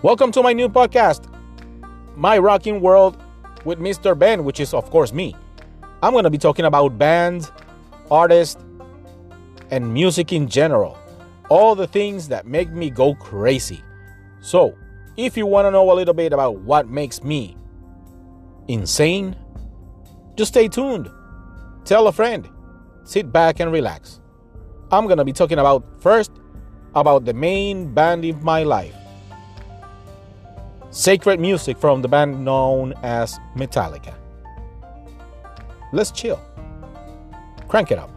Welcome to my new podcast, My Rocking World with Mr. Ben, which is, of course, me. I'm going to be talking about bands, artists, and music in general. All the things that make me go crazy. So, if you want to know a little bit about what makes me insane, just stay tuned. Tell a friend. Sit back and relax. I'm going to be talking about first about the main band in my life. Sacred music from the band known as Metallica. Let's chill. Crank it up.